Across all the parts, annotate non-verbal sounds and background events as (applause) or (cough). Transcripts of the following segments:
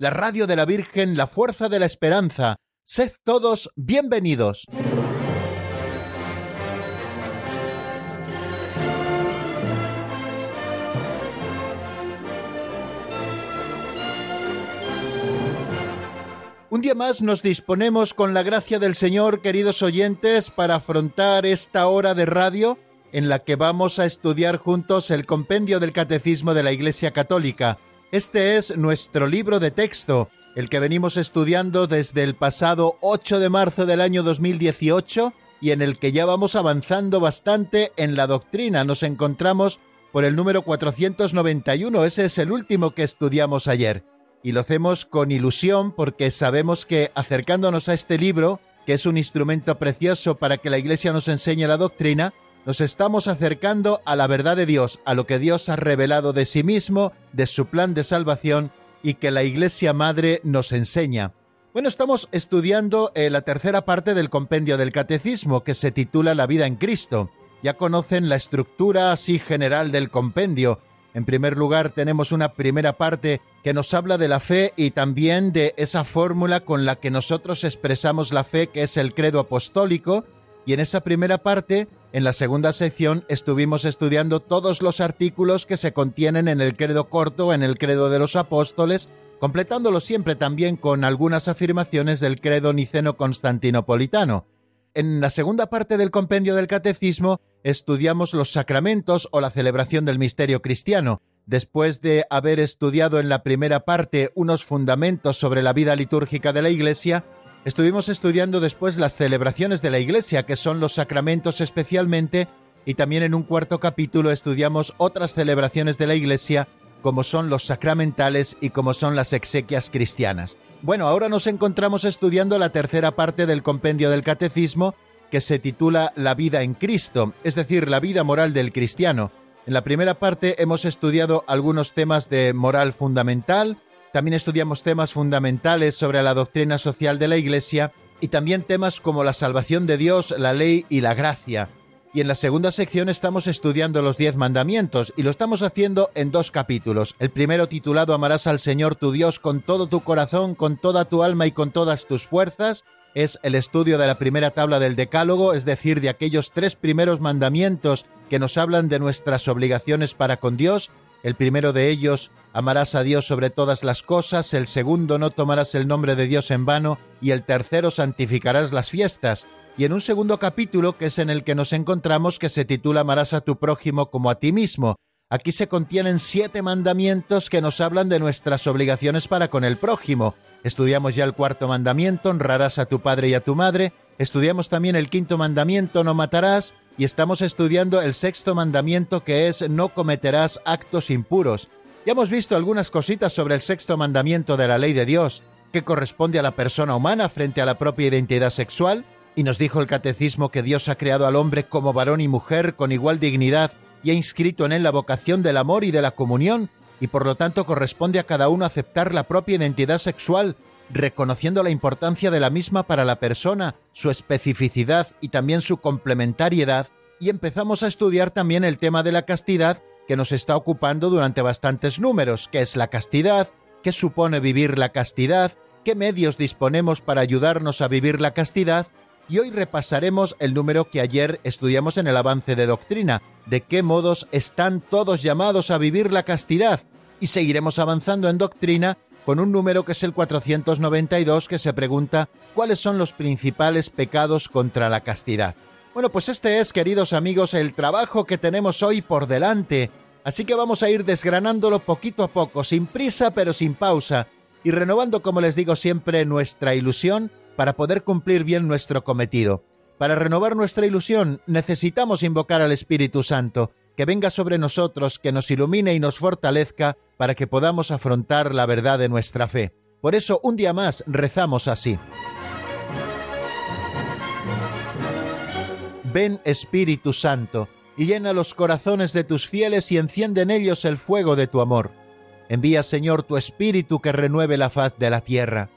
la radio de la Virgen, la fuerza de la esperanza. Sed todos bienvenidos. Un día más nos disponemos con la gracia del Señor, queridos oyentes, para afrontar esta hora de radio en la que vamos a estudiar juntos el compendio del Catecismo de la Iglesia Católica. Este es nuestro libro de texto, el que venimos estudiando desde el pasado 8 de marzo del año 2018 y en el que ya vamos avanzando bastante en la doctrina. Nos encontramos por el número 491, ese es el último que estudiamos ayer y lo hacemos con ilusión porque sabemos que acercándonos a este libro, que es un instrumento precioso para que la Iglesia nos enseñe la doctrina, nos estamos acercando a la verdad de Dios, a lo que Dios ha revelado de sí mismo, de su plan de salvación y que la Iglesia Madre nos enseña. Bueno, estamos estudiando eh, la tercera parte del compendio del Catecismo que se titula La vida en Cristo. Ya conocen la estructura así general del compendio, en primer lugar, tenemos una primera parte que nos habla de la fe y también de esa fórmula con la que nosotros expresamos la fe, que es el credo apostólico. Y en esa primera parte, en la segunda sección, estuvimos estudiando todos los artículos que se contienen en el credo corto, en el credo de los apóstoles, completándolo siempre también con algunas afirmaciones del credo niceno-constantinopolitano. En la segunda parte del compendio del catecismo estudiamos los sacramentos o la celebración del misterio cristiano. Después de haber estudiado en la primera parte unos fundamentos sobre la vida litúrgica de la Iglesia, estuvimos estudiando después las celebraciones de la Iglesia, que son los sacramentos especialmente, y también en un cuarto capítulo estudiamos otras celebraciones de la Iglesia como son los sacramentales y como son las exequias cristianas. Bueno, ahora nos encontramos estudiando la tercera parte del compendio del catecismo que se titula La vida en Cristo, es decir, la vida moral del cristiano. En la primera parte hemos estudiado algunos temas de moral fundamental, también estudiamos temas fundamentales sobre la doctrina social de la Iglesia y también temas como la salvación de Dios, la ley y la gracia y en la segunda sección estamos estudiando los diez mandamientos y lo estamos haciendo en dos capítulos. El primero titulado Amarás al Señor tu Dios con todo tu corazón, con toda tu alma y con todas tus fuerzas. Es el estudio de la primera tabla del Decálogo, es decir, de aquellos tres primeros mandamientos que nos hablan de nuestras obligaciones para con Dios. El primero de ellos, amarás a Dios sobre todas las cosas, el segundo, no tomarás el nombre de Dios en vano, y el tercero, santificarás las fiestas y en un segundo capítulo que es en el que nos encontramos que se titula Amarás a tu prójimo como a ti mismo. Aquí se contienen siete mandamientos que nos hablan de nuestras obligaciones para con el prójimo. Estudiamos ya el cuarto mandamiento, honrarás a tu padre y a tu madre. Estudiamos también el quinto mandamiento, no matarás. Y estamos estudiando el sexto mandamiento que es no cometerás actos impuros. Ya hemos visto algunas cositas sobre el sexto mandamiento de la ley de Dios, que corresponde a la persona humana frente a la propia identidad sexual, y nos dijo el catecismo que Dios ha creado al hombre como varón y mujer con igual dignidad y ha inscrito en él la vocación del amor y de la comunión, y por lo tanto corresponde a cada uno aceptar la propia identidad sexual, reconociendo la importancia de la misma para la persona, su especificidad y también su complementariedad, y empezamos a estudiar también el tema de la castidad que nos está ocupando durante bastantes números, qué es la castidad, qué supone vivir la castidad, qué medios disponemos para ayudarnos a vivir la castidad. Y hoy repasaremos el número que ayer estudiamos en el avance de doctrina, de qué modos están todos llamados a vivir la castidad, y seguiremos avanzando en doctrina con un número que es el 492 que se pregunta cuáles son los principales pecados contra la castidad. Bueno, pues este es, queridos amigos, el trabajo que tenemos hoy por delante, así que vamos a ir desgranándolo poquito a poco, sin prisa pero sin pausa, y renovando, como les digo siempre, nuestra ilusión para poder cumplir bien nuestro cometido. Para renovar nuestra ilusión necesitamos invocar al Espíritu Santo, que venga sobre nosotros, que nos ilumine y nos fortalezca para que podamos afrontar la verdad de nuestra fe. Por eso un día más rezamos así. Ven Espíritu Santo, y llena los corazones de tus fieles y enciende en ellos el fuego de tu amor. Envía, Señor, tu Espíritu que renueve la faz de la tierra.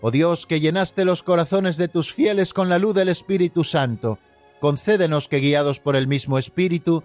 Oh Dios, que llenaste los corazones de tus fieles con la luz del Espíritu Santo, concédenos que, guiados por el mismo Espíritu,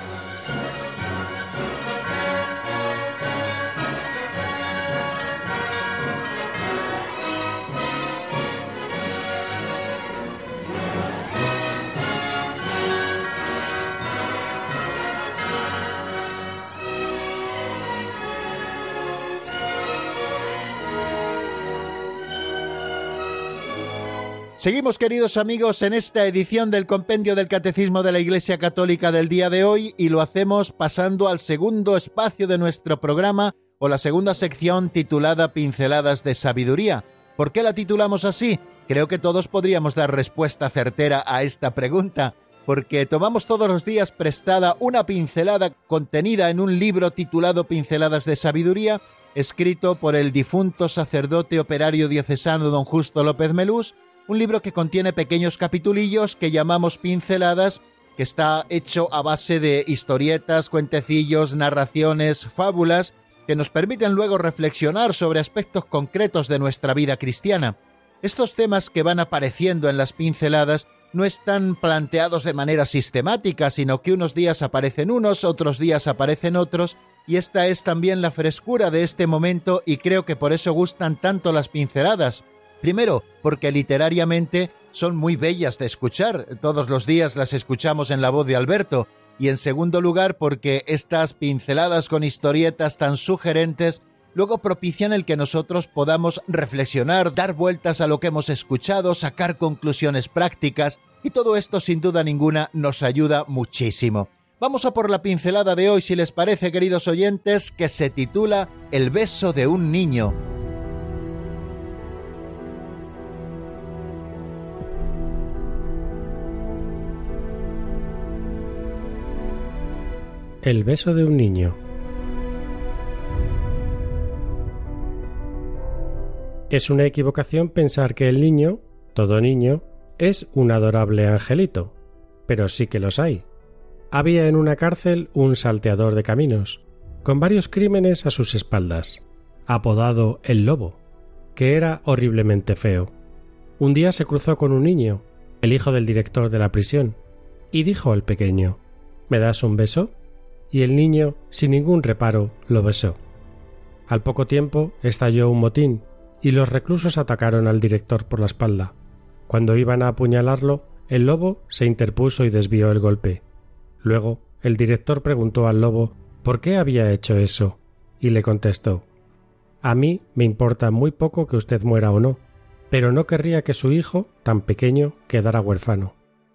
Seguimos, queridos amigos, en esta edición del Compendio del Catecismo de la Iglesia Católica del día de hoy y lo hacemos pasando al segundo espacio de nuestro programa o la segunda sección titulada Pinceladas de Sabiduría. ¿Por qué la titulamos así? Creo que todos podríamos dar respuesta certera a esta pregunta, porque tomamos todos los días prestada una pincelada contenida en un libro titulado Pinceladas de Sabiduría, escrito por el difunto sacerdote operario diocesano don Justo López Melús, un libro que contiene pequeños capitulillos que llamamos pinceladas, que está hecho a base de historietas, cuentecillos, narraciones, fábulas, que nos permiten luego reflexionar sobre aspectos concretos de nuestra vida cristiana. Estos temas que van apareciendo en las pinceladas no están planteados de manera sistemática, sino que unos días aparecen unos, otros días aparecen otros, y esta es también la frescura de este momento y creo que por eso gustan tanto las pinceladas, Primero, porque literariamente son muy bellas de escuchar, todos los días las escuchamos en la voz de Alberto, y en segundo lugar porque estas pinceladas con historietas tan sugerentes luego propician el que nosotros podamos reflexionar, dar vueltas a lo que hemos escuchado, sacar conclusiones prácticas, y todo esto sin duda ninguna nos ayuda muchísimo. Vamos a por la pincelada de hoy, si les parece, queridos oyentes, que se titula El beso de un niño. El beso de un niño. Es una equivocación pensar que el niño, todo niño, es un adorable angelito, pero sí que los hay. Había en una cárcel un salteador de caminos, con varios crímenes a sus espaldas, apodado el lobo, que era horriblemente feo. Un día se cruzó con un niño, el hijo del director de la prisión, y dijo al pequeño ¿Me das un beso? Y el niño, sin ningún reparo, lo besó. Al poco tiempo estalló un motín y los reclusos atacaron al director por la espalda. Cuando iban a apuñalarlo, el lobo se interpuso y desvió el golpe. Luego, el director preguntó al lobo por qué había hecho eso, y le contestó A mí me importa muy poco que usted muera o no, pero no querría que su hijo, tan pequeño, quedara huérfano.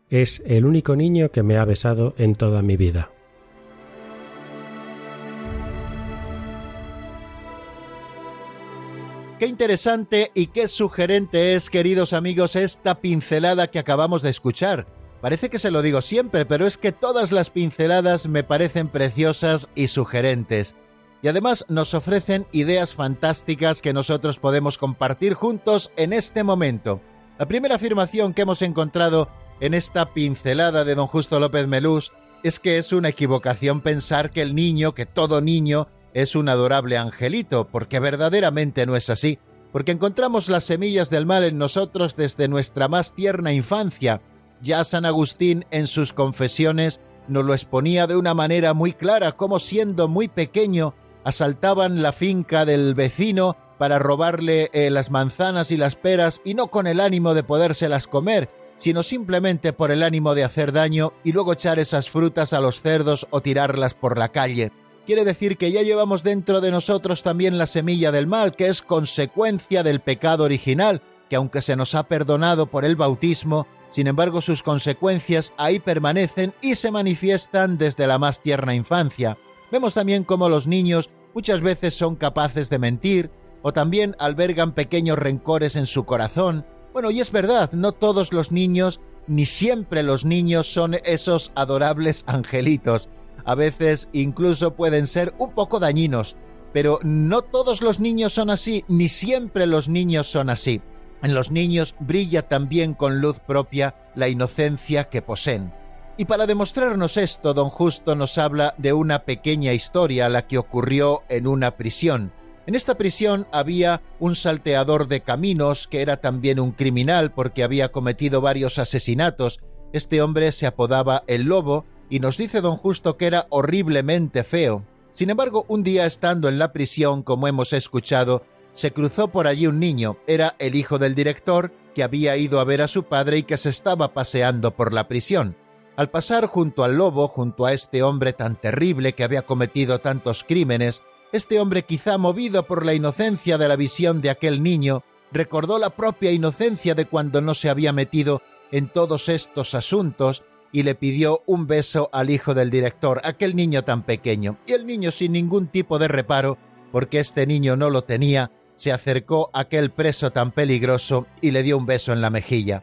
Es el único niño que me ha besado en toda mi vida. Qué interesante y qué sugerente es, queridos amigos, esta pincelada que acabamos de escuchar. Parece que se lo digo siempre, pero es que todas las pinceladas me parecen preciosas y sugerentes. Y además nos ofrecen ideas fantásticas que nosotros podemos compartir juntos en este momento. La primera afirmación que hemos encontrado en esta pincelada de don Justo López Melús es que es una equivocación pensar que el niño, que todo niño, es un adorable angelito, porque verdaderamente no es así, porque encontramos las semillas del mal en nosotros desde nuestra más tierna infancia. Ya San Agustín en sus confesiones nos lo exponía de una manera muy clara, como siendo muy pequeño asaltaban la finca del vecino para robarle eh, las manzanas y las peras y no con el ánimo de podérselas comer, sino simplemente por el ánimo de hacer daño y luego echar esas frutas a los cerdos o tirarlas por la calle quiere decir que ya llevamos dentro de nosotros también la semilla del mal, que es consecuencia del pecado original, que aunque se nos ha perdonado por el bautismo, sin embargo sus consecuencias ahí permanecen y se manifiestan desde la más tierna infancia. Vemos también cómo los niños muchas veces son capaces de mentir, o también albergan pequeños rencores en su corazón. Bueno, y es verdad, no todos los niños ni siempre los niños son esos adorables angelitos. A veces incluso pueden ser un poco dañinos, pero no todos los niños son así, ni siempre los niños son así. En los niños brilla también con luz propia la inocencia que poseen. Y para demostrarnos esto, don Justo nos habla de una pequeña historia, la que ocurrió en una prisión. En esta prisión había un salteador de caminos que era también un criminal porque había cometido varios asesinatos. Este hombre se apodaba el lobo y nos dice don Justo que era horriblemente feo. Sin embargo, un día estando en la prisión, como hemos escuchado, se cruzó por allí un niño. Era el hijo del director que había ido a ver a su padre y que se estaba paseando por la prisión. Al pasar junto al lobo, junto a este hombre tan terrible que había cometido tantos crímenes, este hombre, quizá movido por la inocencia de la visión de aquel niño, recordó la propia inocencia de cuando no se había metido en todos estos asuntos y le pidió un beso al hijo del director, aquel niño tan pequeño. Y el niño, sin ningún tipo de reparo, porque este niño no lo tenía, se acercó a aquel preso tan peligroso y le dio un beso en la mejilla.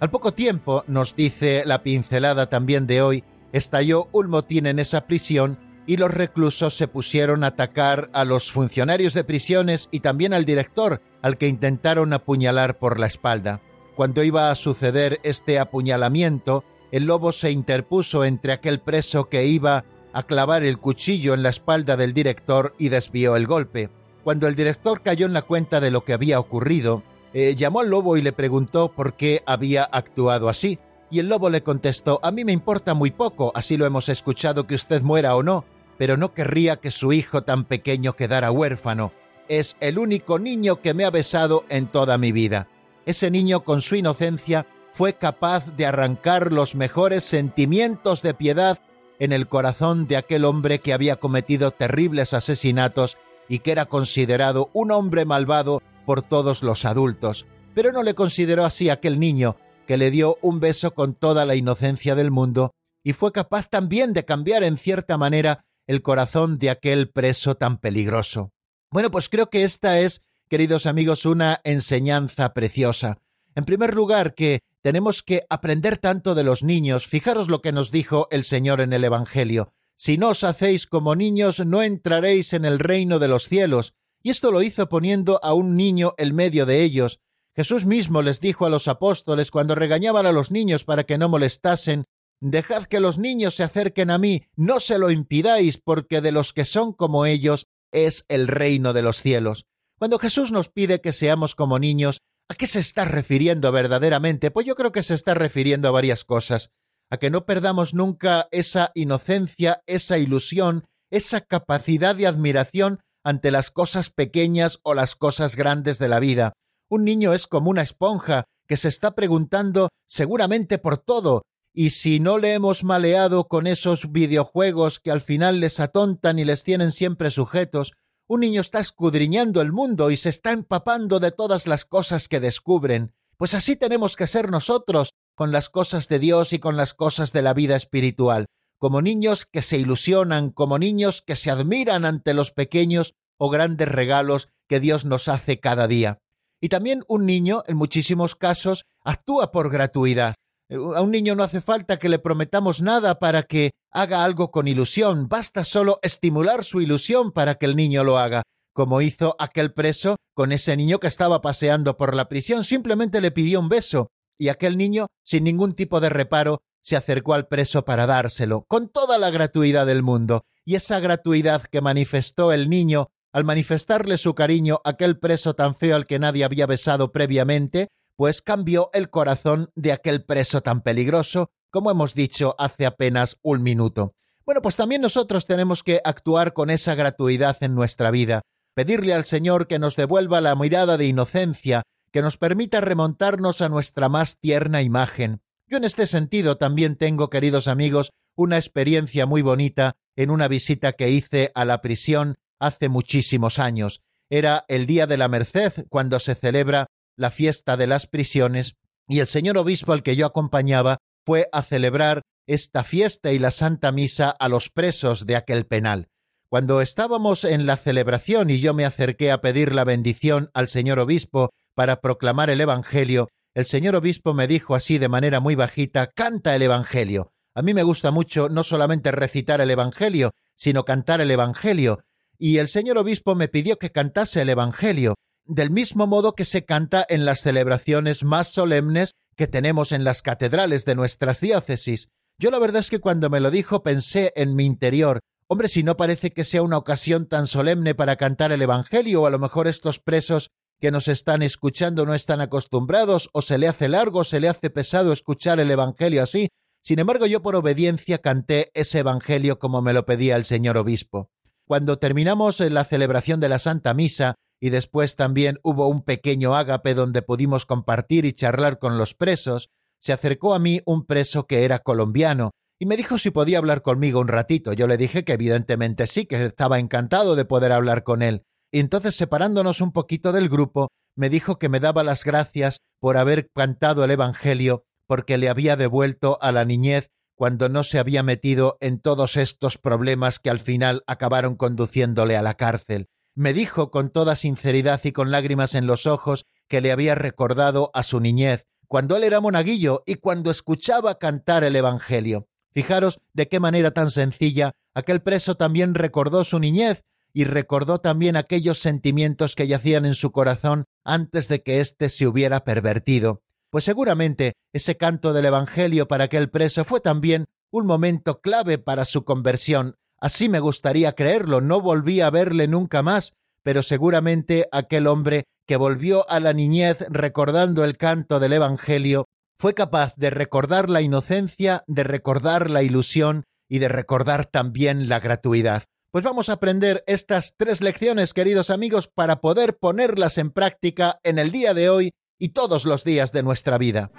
Al poco tiempo, nos dice la pincelada también de hoy, estalló un motín en esa prisión y los reclusos se pusieron a atacar a los funcionarios de prisiones y también al director, al que intentaron apuñalar por la espalda. Cuando iba a suceder este apuñalamiento, el lobo se interpuso entre aquel preso que iba a clavar el cuchillo en la espalda del director y desvió el golpe. Cuando el director cayó en la cuenta de lo que había ocurrido, eh, llamó al lobo y le preguntó por qué había actuado así. Y el lobo le contestó, a mí me importa muy poco, así lo hemos escuchado que usted muera o no, pero no querría que su hijo tan pequeño quedara huérfano. Es el único niño que me ha besado en toda mi vida. Ese niño con su inocencia fue capaz de arrancar los mejores sentimientos de piedad en el corazón de aquel hombre que había cometido terribles asesinatos y que era considerado un hombre malvado por todos los adultos. Pero no le consideró así aquel niño que le dio un beso con toda la inocencia del mundo y fue capaz también de cambiar en cierta manera el corazón de aquel preso tan peligroso. Bueno, pues creo que esta es, queridos amigos, una enseñanza preciosa. En primer lugar, que tenemos que aprender tanto de los niños. Fijaros lo que nos dijo el Señor en el Evangelio. Si no os hacéis como niños, no entraréis en el reino de los cielos. Y esto lo hizo poniendo a un niño en medio de ellos. Jesús mismo les dijo a los apóstoles cuando regañaban a los niños para que no molestasen Dejad que los niños se acerquen a mí, no se lo impidáis, porque de los que son como ellos es el reino de los cielos. Cuando Jesús nos pide que seamos como niños, ¿a qué se está refiriendo verdaderamente? Pues yo creo que se está refiriendo a varias cosas, a que no perdamos nunca esa inocencia, esa ilusión, esa capacidad de admiración ante las cosas pequeñas o las cosas grandes de la vida. Un niño es como una esponja que se está preguntando seguramente por todo, y si no le hemos maleado con esos videojuegos que al final les atontan y les tienen siempre sujetos, un niño está escudriñando el mundo y se está empapando de todas las cosas que descubren. Pues así tenemos que ser nosotros con las cosas de Dios y con las cosas de la vida espiritual, como niños que se ilusionan, como niños que se admiran ante los pequeños o grandes regalos que Dios nos hace cada día. Y también un niño, en muchísimos casos, actúa por gratuidad. Eh, a un niño no hace falta que le prometamos nada para que haga algo con ilusión, basta solo estimular su ilusión para que el niño lo haga, como hizo aquel preso con ese niño que estaba paseando por la prisión, simplemente le pidió un beso, y aquel niño, sin ningún tipo de reparo, se acercó al preso para dárselo, con toda la gratuidad del mundo, y esa gratuidad que manifestó el niño al manifestarle su cariño a aquel preso tan feo al que nadie había besado previamente, pues cambió el corazón de aquel preso tan peligroso, como hemos dicho hace apenas un minuto. Bueno, pues también nosotros tenemos que actuar con esa gratuidad en nuestra vida, pedirle al Señor que nos devuelva la mirada de inocencia, que nos permita remontarnos a nuestra más tierna imagen. Yo en este sentido también tengo, queridos amigos, una experiencia muy bonita en una visita que hice a la prisión hace muchísimos años. Era el Día de la Merced, cuando se celebra la fiesta de las prisiones, y el señor obispo al que yo acompañaba fue a celebrar esta fiesta y la Santa Misa a los presos de aquel penal. Cuando estábamos en la celebración y yo me acerqué a pedir la bendición al señor obispo para proclamar el Evangelio, el señor obispo me dijo así de manera muy bajita, canta el Evangelio. A mí me gusta mucho no solamente recitar el Evangelio, sino cantar el Evangelio. Y el señor obispo me pidió que cantase el Evangelio, del mismo modo que se canta en las celebraciones más solemnes que tenemos en las catedrales de nuestras diócesis. Yo la verdad es que cuando me lo dijo pensé en mi interior, hombre, si no parece que sea una ocasión tan solemne para cantar el Evangelio, o a lo mejor estos presos que nos están escuchando no están acostumbrados, o se le hace largo, o se le hace pesado escuchar el Evangelio así. Sin embargo, yo por obediencia canté ese Evangelio como me lo pedía el señor obispo. Cuando terminamos la celebración de la Santa Misa, y después también hubo un pequeño ágape donde pudimos compartir y charlar con los presos, se acercó a mí un preso que era colombiano, y me dijo si podía hablar conmigo un ratito. Yo le dije que evidentemente sí, que estaba encantado de poder hablar con él. Y entonces, separándonos un poquito del grupo, me dijo que me daba las gracias por haber cantado el Evangelio, porque le había devuelto a la niñez cuando no se había metido en todos estos problemas que al final acabaron conduciéndole a la cárcel. Me dijo con toda sinceridad y con lágrimas en los ojos que le había recordado a su niñez, cuando él era monaguillo y cuando escuchaba cantar el Evangelio. Fijaros de qué manera tan sencilla aquel preso también recordó su niñez y recordó también aquellos sentimientos que yacían en su corazón antes de que éste se hubiera pervertido. Pues seguramente ese canto del Evangelio para aquel preso fue también un momento clave para su conversión. Así me gustaría creerlo, no volví a verle nunca más, pero seguramente aquel hombre que volvió a la niñez recordando el canto del Evangelio fue capaz de recordar la inocencia, de recordar la ilusión y de recordar también la gratuidad. Pues vamos a aprender estas tres lecciones, queridos amigos, para poder ponerlas en práctica en el día de hoy y todos los días de nuestra vida.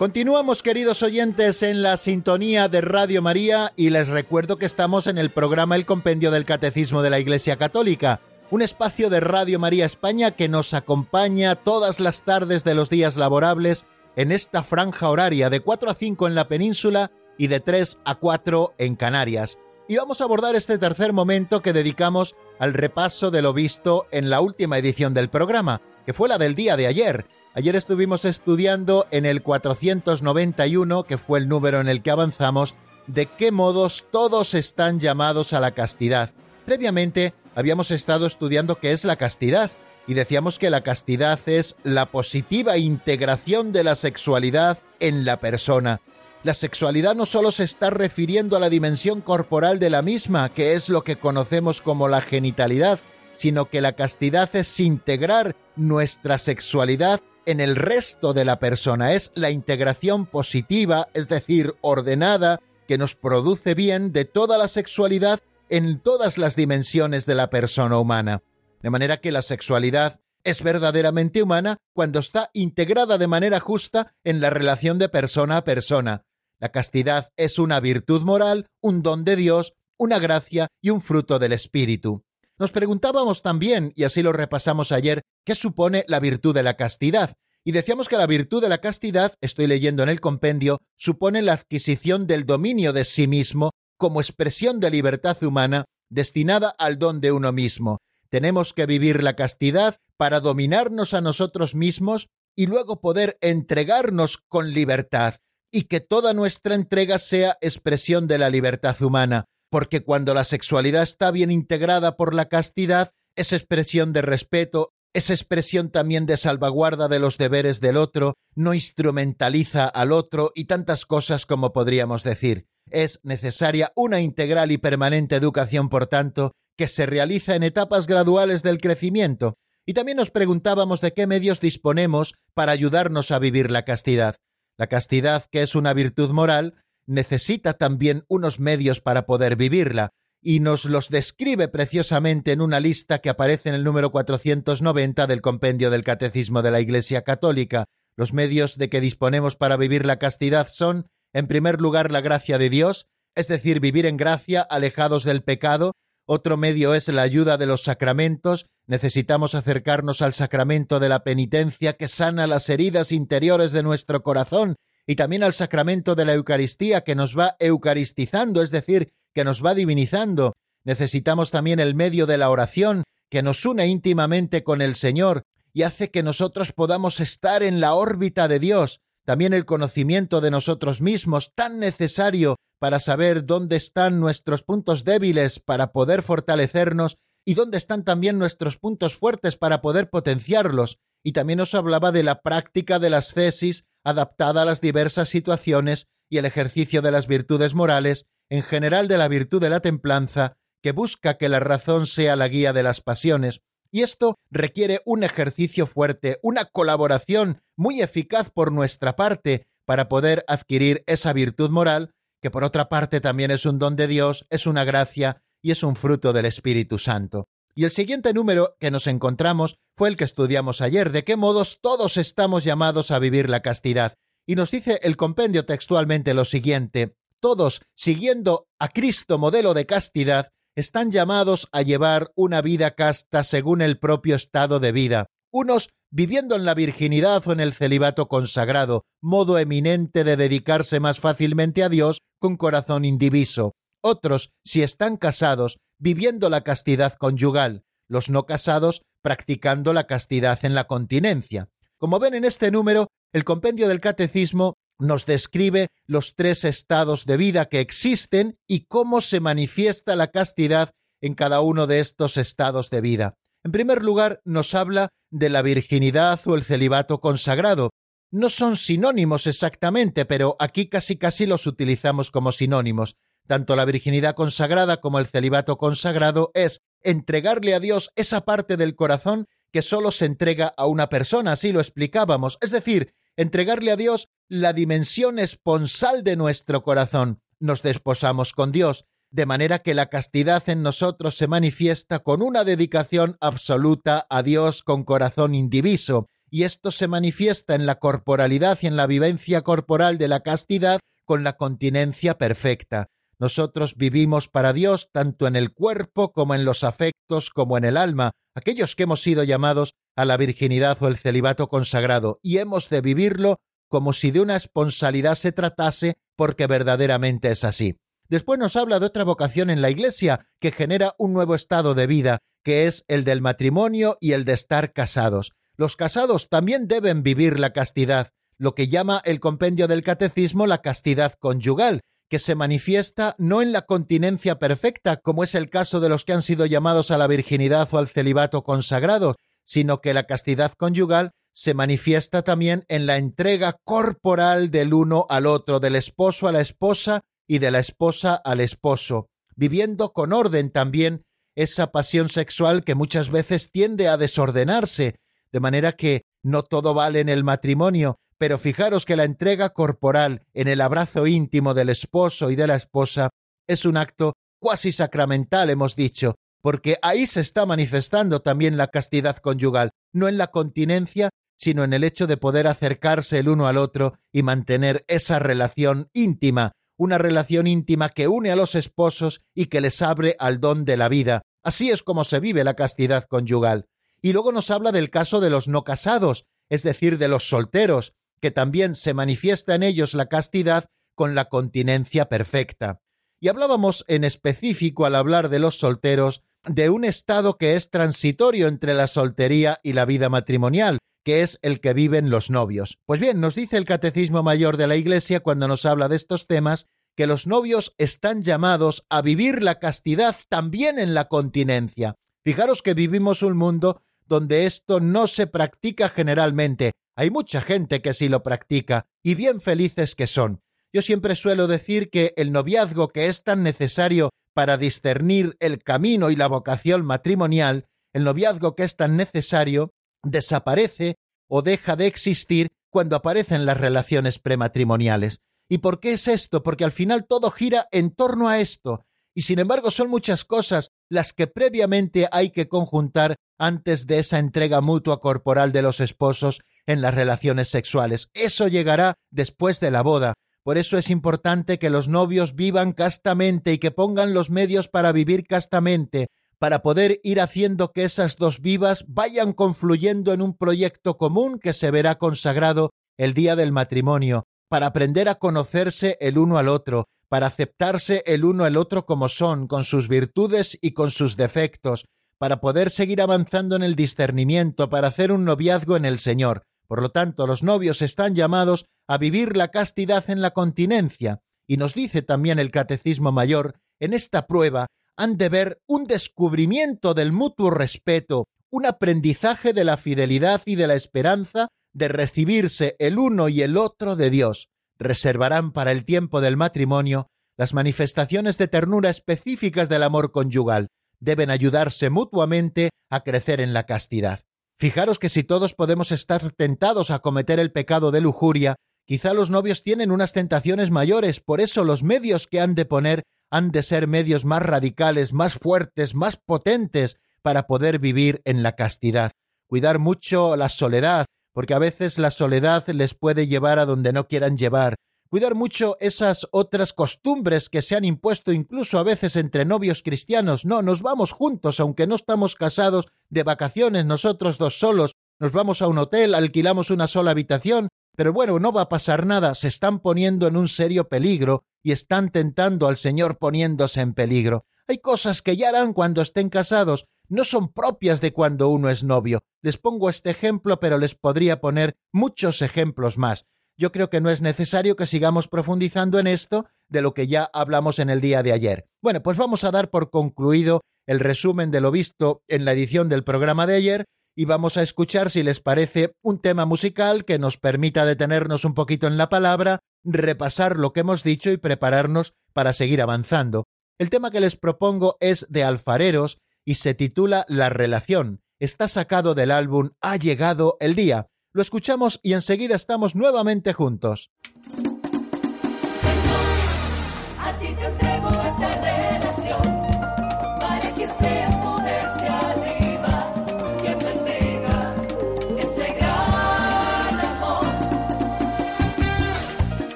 Continuamos, queridos oyentes, en la sintonía de Radio María y les recuerdo que estamos en el programa El Compendio del Catecismo de la Iglesia Católica, un espacio de Radio María España que nos acompaña todas las tardes de los días laborables en esta franja horaria de 4 a 5 en la península y de 3 a 4 en Canarias. Y vamos a abordar este tercer momento que dedicamos al repaso de lo visto en la última edición del programa, que fue la del día de ayer, Ayer estuvimos estudiando en el 491, que fue el número en el que avanzamos, de qué modos todos están llamados a la castidad. Previamente habíamos estado estudiando qué es la castidad y decíamos que la castidad es la positiva integración de la sexualidad en la persona. La sexualidad no solo se está refiriendo a la dimensión corporal de la misma, que es lo que conocemos como la genitalidad, sino que la castidad es integrar nuestra sexualidad en el resto de la persona. Es la integración positiva, es decir, ordenada, que nos produce bien de toda la sexualidad en todas las dimensiones de la persona humana. De manera que la sexualidad es verdaderamente humana cuando está integrada de manera justa en la relación de persona a persona. La castidad es una virtud moral, un don de Dios, una gracia y un fruto del Espíritu. Nos preguntábamos también, y así lo repasamos ayer, qué supone la virtud de la castidad. Y decíamos que la virtud de la castidad, estoy leyendo en el compendio, supone la adquisición del dominio de sí mismo como expresión de libertad humana destinada al don de uno mismo. Tenemos que vivir la castidad para dominarnos a nosotros mismos y luego poder entregarnos con libertad, y que toda nuestra entrega sea expresión de la libertad humana porque cuando la sexualidad está bien integrada por la castidad, es expresión de respeto, es expresión también de salvaguarda de los deberes del otro, no instrumentaliza al otro y tantas cosas como podríamos decir. Es necesaria una integral y permanente educación, por tanto, que se realiza en etapas graduales del crecimiento. Y también nos preguntábamos de qué medios disponemos para ayudarnos a vivir la castidad. La castidad, que es una virtud moral, necesita también unos medios para poder vivirla, y nos los describe preciosamente en una lista que aparece en el número 490 del compendio del Catecismo de la Iglesia Católica. Los medios de que disponemos para vivir la castidad son, en primer lugar, la gracia de Dios, es decir, vivir en gracia, alejados del pecado. Otro medio es la ayuda de los sacramentos. Necesitamos acercarnos al sacramento de la penitencia que sana las heridas interiores de nuestro corazón y también al sacramento de la Eucaristía que nos va eucaristizando, es decir, que nos va divinizando. Necesitamos también el medio de la oración que nos une íntimamente con el Señor y hace que nosotros podamos estar en la órbita de Dios. También el conocimiento de nosotros mismos, tan necesario para saber dónde están nuestros puntos débiles para poder fortalecernos y dónde están también nuestros puntos fuertes para poder potenciarlos. Y también nos hablaba de la práctica de las cesis adaptada a las diversas situaciones y el ejercicio de las virtudes morales, en general de la virtud de la templanza, que busca que la razón sea la guía de las pasiones, y esto requiere un ejercicio fuerte, una colaboración muy eficaz por nuestra parte para poder adquirir esa virtud moral, que por otra parte también es un don de Dios, es una gracia y es un fruto del Espíritu Santo. Y el siguiente número que nos encontramos fue el que estudiamos ayer, de qué modos todos estamos llamados a vivir la castidad. Y nos dice el compendio textualmente lo siguiente, todos, siguiendo a Cristo modelo de castidad, están llamados a llevar una vida casta según el propio estado de vida, unos viviendo en la virginidad o en el celibato consagrado, modo eminente de dedicarse más fácilmente a Dios con corazón indiviso, otros, si están casados, viviendo la castidad conyugal, los no casados practicando la castidad en la continencia. Como ven en este número, el compendio del catecismo nos describe los tres estados de vida que existen y cómo se manifiesta la castidad en cada uno de estos estados de vida. En primer lugar, nos habla de la virginidad o el celibato consagrado. No son sinónimos exactamente, pero aquí casi casi los utilizamos como sinónimos. Tanto la virginidad consagrada como el celibato consagrado es entregarle a Dios esa parte del corazón que solo se entrega a una persona, así lo explicábamos, es decir, entregarle a Dios la dimensión esponsal de nuestro corazón. Nos desposamos con Dios, de manera que la castidad en nosotros se manifiesta con una dedicación absoluta a Dios con corazón indiviso, y esto se manifiesta en la corporalidad y en la vivencia corporal de la castidad con la continencia perfecta. Nosotros vivimos para Dios tanto en el cuerpo como en los afectos como en el alma, aquellos que hemos sido llamados a la virginidad o el celibato consagrado, y hemos de vivirlo como si de una esponsalidad se tratase, porque verdaderamente es así. Después nos habla de otra vocación en la Iglesia que genera un nuevo estado de vida, que es el del matrimonio y el de estar casados. Los casados también deben vivir la castidad, lo que llama el compendio del catecismo la castidad conyugal, que se manifiesta no en la continencia perfecta, como es el caso de los que han sido llamados a la virginidad o al celibato consagrado, sino que la castidad conyugal se manifiesta también en la entrega corporal del uno al otro, del esposo a la esposa y de la esposa al esposo, viviendo con orden también esa pasión sexual que muchas veces tiende a desordenarse, de manera que no todo vale en el matrimonio, pero fijaros que la entrega corporal en el abrazo íntimo del esposo y de la esposa es un acto cuasi sacramental, hemos dicho, porque ahí se está manifestando también la castidad conyugal, no en la continencia, sino en el hecho de poder acercarse el uno al otro y mantener esa relación íntima, una relación íntima que une a los esposos y que les abre al don de la vida. Así es como se vive la castidad conyugal. Y luego nos habla del caso de los no casados, es decir, de los solteros, que también se manifiesta en ellos la castidad con la continencia perfecta. Y hablábamos en específico al hablar de los solteros de un estado que es transitorio entre la soltería y la vida matrimonial, que es el que viven los novios. Pues bien, nos dice el Catecismo Mayor de la Iglesia cuando nos habla de estos temas que los novios están llamados a vivir la castidad también en la continencia. Fijaros que vivimos un mundo donde esto no se practica generalmente, hay mucha gente que sí lo practica y bien felices que son. Yo siempre suelo decir que el noviazgo que es tan necesario para discernir el camino y la vocación matrimonial, el noviazgo que es tan necesario, desaparece o deja de existir cuando aparecen las relaciones prematrimoniales. ¿Y por qué es esto? Porque al final todo gira en torno a esto, y sin embargo son muchas cosas las que previamente hay que conjuntar antes de esa entrega mutua corporal de los esposos en las relaciones sexuales. Eso llegará después de la boda. Por eso es importante que los novios vivan castamente y que pongan los medios para vivir castamente, para poder ir haciendo que esas dos vivas vayan confluyendo en un proyecto común que se verá consagrado el día del matrimonio, para aprender a conocerse el uno al otro, para aceptarse el uno al otro como son, con sus virtudes y con sus defectos, para poder seguir avanzando en el discernimiento, para hacer un noviazgo en el Señor. Por lo tanto, los novios están llamados a vivir la castidad en la continencia, y nos dice también el Catecismo Mayor, en esta prueba han de ver un descubrimiento del mutuo respeto, un aprendizaje de la fidelidad y de la esperanza de recibirse el uno y el otro de Dios, reservarán para el tiempo del matrimonio las manifestaciones de ternura específicas del amor conyugal, deben ayudarse mutuamente a crecer en la castidad. Fijaros que si todos podemos estar tentados a cometer el pecado de lujuria, quizá los novios tienen unas tentaciones mayores, por eso los medios que han de poner han de ser medios más radicales, más fuertes, más potentes para poder vivir en la castidad. Cuidar mucho la soledad, porque a veces la soledad les puede llevar a donde no quieran llevar. Cuidar mucho esas otras costumbres que se han impuesto incluso a veces entre novios cristianos. No, nos vamos juntos, aunque no estamos casados, de vacaciones nosotros dos solos. Nos vamos a un hotel, alquilamos una sola habitación, pero bueno, no va a pasar nada, se están poniendo en un serio peligro y están tentando al Señor poniéndose en peligro. Hay cosas que ya harán cuando estén casados, no son propias de cuando uno es novio. Les pongo este ejemplo, pero les podría poner muchos ejemplos más. Yo creo que no es necesario que sigamos profundizando en esto de lo que ya hablamos en el día de ayer. Bueno, pues vamos a dar por concluido el resumen de lo visto en la edición del programa de ayer y vamos a escuchar, si les parece, un tema musical que nos permita detenernos un poquito en la palabra, repasar lo que hemos dicho y prepararnos para seguir avanzando. El tema que les propongo es de Alfareros y se titula La relación. Está sacado del álbum Ha llegado el día. Lo escuchamos y enseguida estamos nuevamente juntos.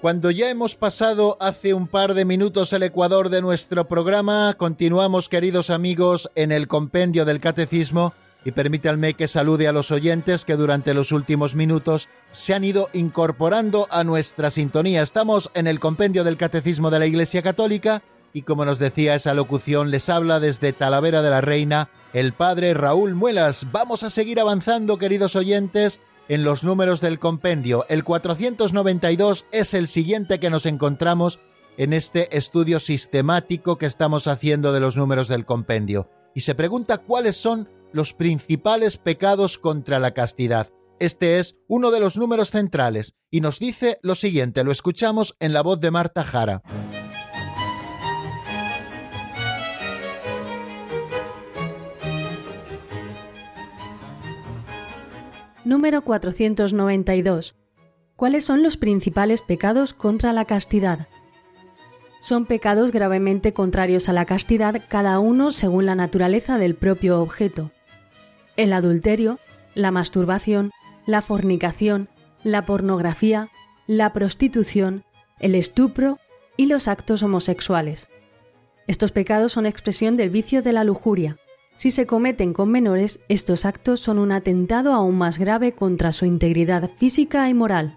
Cuando ya hemos pasado hace un par de minutos el ecuador de nuestro programa, continuamos, queridos amigos, en el compendio del catecismo y permítanme que salude a los oyentes que durante los últimos minutos se han ido incorporando a nuestra sintonía. Estamos en el compendio del catecismo de la Iglesia Católica y como nos decía esa locución, les habla desde Talavera de la Reina el padre Raúl Muelas. Vamos a seguir avanzando, queridos oyentes, en los números del compendio. El 492 es el siguiente que nos encontramos en este estudio sistemático que estamos haciendo de los números del compendio. Y se pregunta cuáles son los principales pecados contra la castidad. Este es uno de los números centrales y nos dice lo siguiente, lo escuchamos en la voz de Marta Jara. Número 492. ¿Cuáles son los principales pecados contra la castidad? Son pecados gravemente contrarios a la castidad, cada uno según la naturaleza del propio objeto. El adulterio, la masturbación, la fornicación, la pornografía, la prostitución, el estupro y los actos homosexuales. Estos pecados son expresión del vicio de la lujuria, si se cometen con menores, estos actos son un atentado aún más grave contra su integridad física y moral.